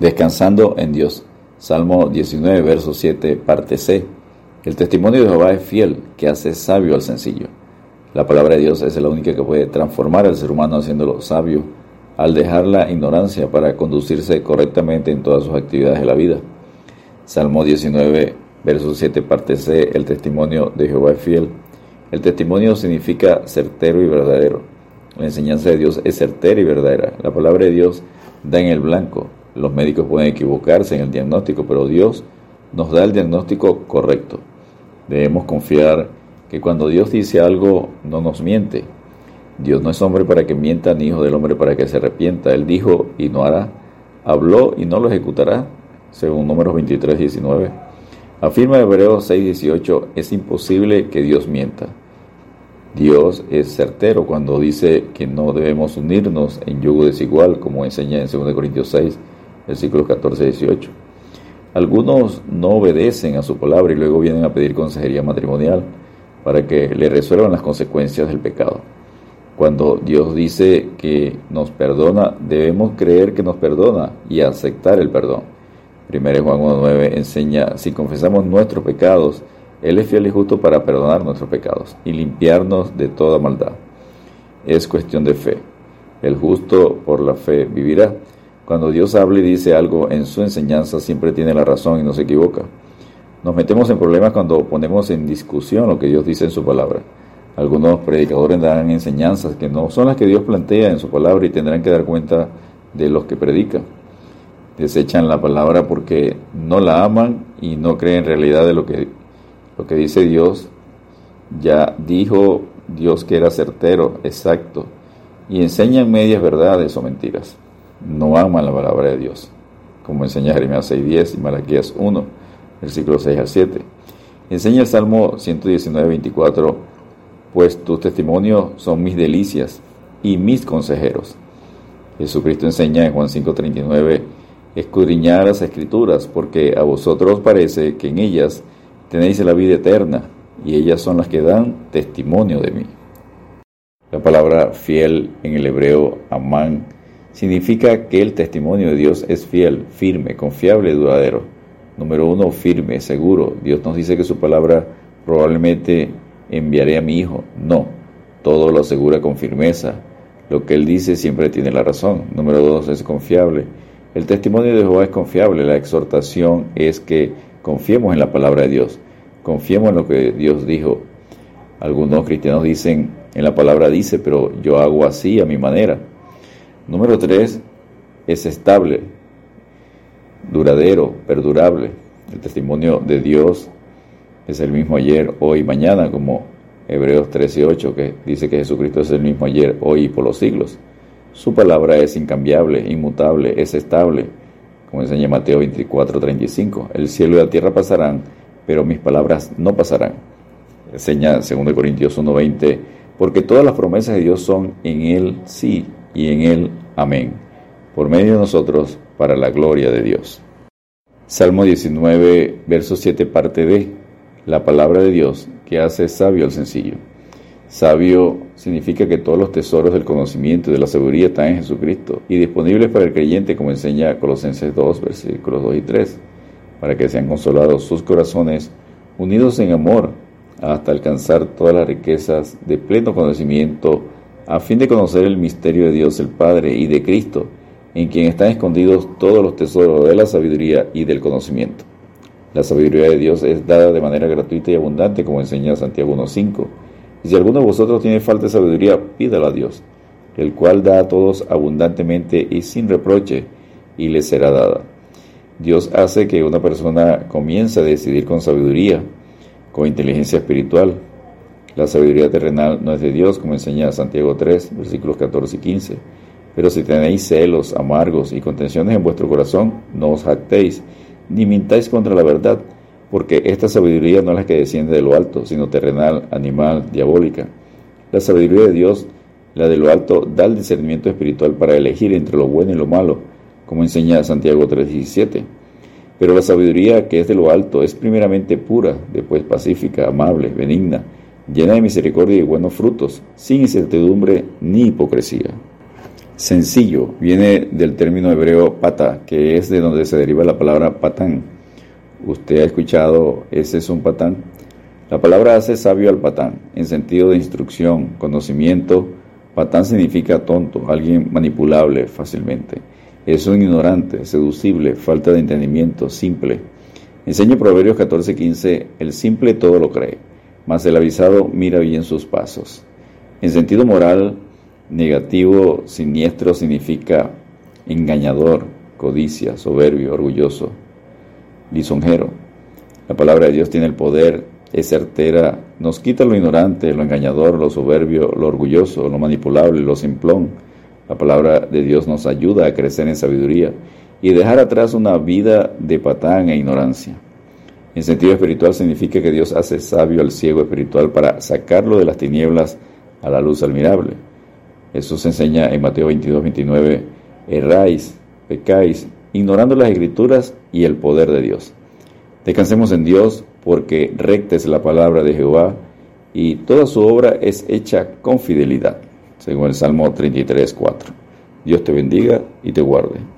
Descansando en Dios. Salmo 19, verso 7, parte C. El testimonio de Jehová es fiel, que hace sabio al sencillo. La palabra de Dios es la única que puede transformar al ser humano haciéndolo sabio, al dejar la ignorancia para conducirse correctamente en todas sus actividades de la vida. Salmo 19, verso 7, parte C. El testimonio de Jehová es fiel. El testimonio significa certero y verdadero. La enseñanza de Dios es certera y verdadera. La palabra de Dios da en el blanco, los médicos pueden equivocarse en el diagnóstico, pero Dios nos da el diagnóstico correcto. Debemos confiar que cuando Dios dice algo no nos miente. Dios no es hombre para que mienta, ni hijo del hombre para que se arrepienta. Él dijo y no hará. Habló y no lo ejecutará, según números 23, 19. Afirma Hebreos 6, 18, es imposible que Dios mienta. Dios es certero cuando dice que no debemos unirnos en yugo desigual, como enseña en 2 Corintios 6, versículos 14 y 18. Algunos no obedecen a su palabra y luego vienen a pedir consejería matrimonial para que le resuelvan las consecuencias del pecado. Cuando Dios dice que nos perdona, debemos creer que nos perdona y aceptar el perdón. 1 Juan 1.9 enseña, si confesamos nuestros pecados, Él es fiel y justo para perdonar nuestros pecados y limpiarnos de toda maldad. Es cuestión de fe. El justo por la fe vivirá. Cuando Dios habla y dice algo en su enseñanza, siempre tiene la razón y no se equivoca. Nos metemos en problemas cuando ponemos en discusión lo que Dios dice en su palabra. Algunos predicadores darán enseñanzas que no son las que Dios plantea en su palabra y tendrán que dar cuenta de los que predican. Desechan la palabra porque no la aman y no creen en realidad de lo que, lo que dice Dios. Ya dijo Dios que era certero, exacto, y enseñan medias verdades o mentiras no aman la palabra de Dios, como enseña Jeremías 6.10 y Malaquías 1, versículos 6 al 7. Enseña el Salmo 119.24, pues tus testimonios son mis delicias y mis consejeros. Jesucristo enseña en Juan 5.39, escudriñar las escrituras, porque a vosotros parece que en ellas tenéis la vida eterna, y ellas son las que dan testimonio de mí. La palabra fiel en el hebreo amán significa que el testimonio de Dios es fiel, firme, confiable y duradero. Número uno, firme, seguro. Dios nos dice que su palabra probablemente enviaré a mi hijo. No, todo lo asegura con firmeza. Lo que él dice siempre tiene la razón. Número dos, es confiable. El testimonio de Jehová es confiable. La exhortación es que confiemos en la palabra de Dios. Confiemos en lo que Dios dijo. Algunos cristianos dicen, en la palabra dice, pero yo hago así a mi manera. Número tres, es estable, duradero, perdurable. El testimonio de Dios es el mismo ayer, hoy y mañana, como Hebreos 13, 8, que dice que Jesucristo es el mismo ayer, hoy y por los siglos. Su palabra es incambiable, inmutable, es estable, como enseña Mateo 24, 35. El cielo y la tierra pasarán, pero mis palabras no pasarán. Enseña 2 Corintios 1, 20, porque todas las promesas de Dios son en Él sí y en Él amén, por medio de nosotros, para la gloria de Dios. Salmo 19, verso 7, parte B. La palabra de Dios que hace sabio al sencillo. Sabio significa que todos los tesoros del conocimiento y de la sabiduría están en Jesucristo y disponibles para el creyente, como enseña Colosenses 2, versículos 2 y 3, para que sean consolados sus corazones, unidos en amor, hasta alcanzar todas las riquezas de pleno conocimiento a fin de conocer el misterio de Dios el Padre y de Cristo, en quien están escondidos todos los tesoros de la sabiduría y del conocimiento. La sabiduría de Dios es dada de manera gratuita y abundante, como enseña Santiago 1.5. Y si alguno de vosotros tiene falta de sabiduría, pídala a Dios, el cual da a todos abundantemente y sin reproche, y le será dada. Dios hace que una persona comience a decidir con sabiduría, con inteligencia espiritual, la sabiduría terrenal no es de Dios, como enseña Santiago 3, versículos 14 y 15. Pero si tenéis celos amargos y contenciones en vuestro corazón, no os jactéis, ni mintáis contra la verdad, porque esta sabiduría no es la que desciende de lo alto, sino terrenal, animal, diabólica. La sabiduría de Dios, la de lo alto, da el discernimiento espiritual para elegir entre lo bueno y lo malo, como enseña Santiago 3:17. Pero la sabiduría que es de lo alto es primeramente pura, después pacífica, amable, benigna, llena de misericordia y buenos frutos, sin incertidumbre ni hipocresía. Sencillo viene del término hebreo pata, que es de donde se deriva la palabra patán. ¿Usted ha escuchado ese es un patán? La palabra hace sabio al patán, en sentido de instrucción, conocimiento. Patán significa tonto, alguien manipulable fácilmente. Es un ignorante, seducible, falta de entendimiento, simple. Enseña Proverbios 14:15, el simple todo lo cree, mas el avisado mira bien sus pasos. En sentido moral, negativo, siniestro significa engañador, codicia, soberbio, orgulloso, lisonjero. La palabra de Dios tiene el poder, es certera, nos quita lo ignorante, lo engañador, lo soberbio, lo orgulloso, lo manipulable, lo simplón. La palabra de Dios nos ayuda a crecer en sabiduría y dejar atrás una vida de patán e ignorancia. En sentido espiritual significa que Dios hace sabio al ciego espiritual para sacarlo de las tinieblas a la luz admirable. Se enseña en Mateo 22, 29, erráis, pecáis, ignorando las escrituras y el poder de Dios. Descansemos en Dios porque recta es la palabra de Jehová y toda su obra es hecha con fidelidad, según el Salmo 33, 4. Dios te bendiga y te guarde.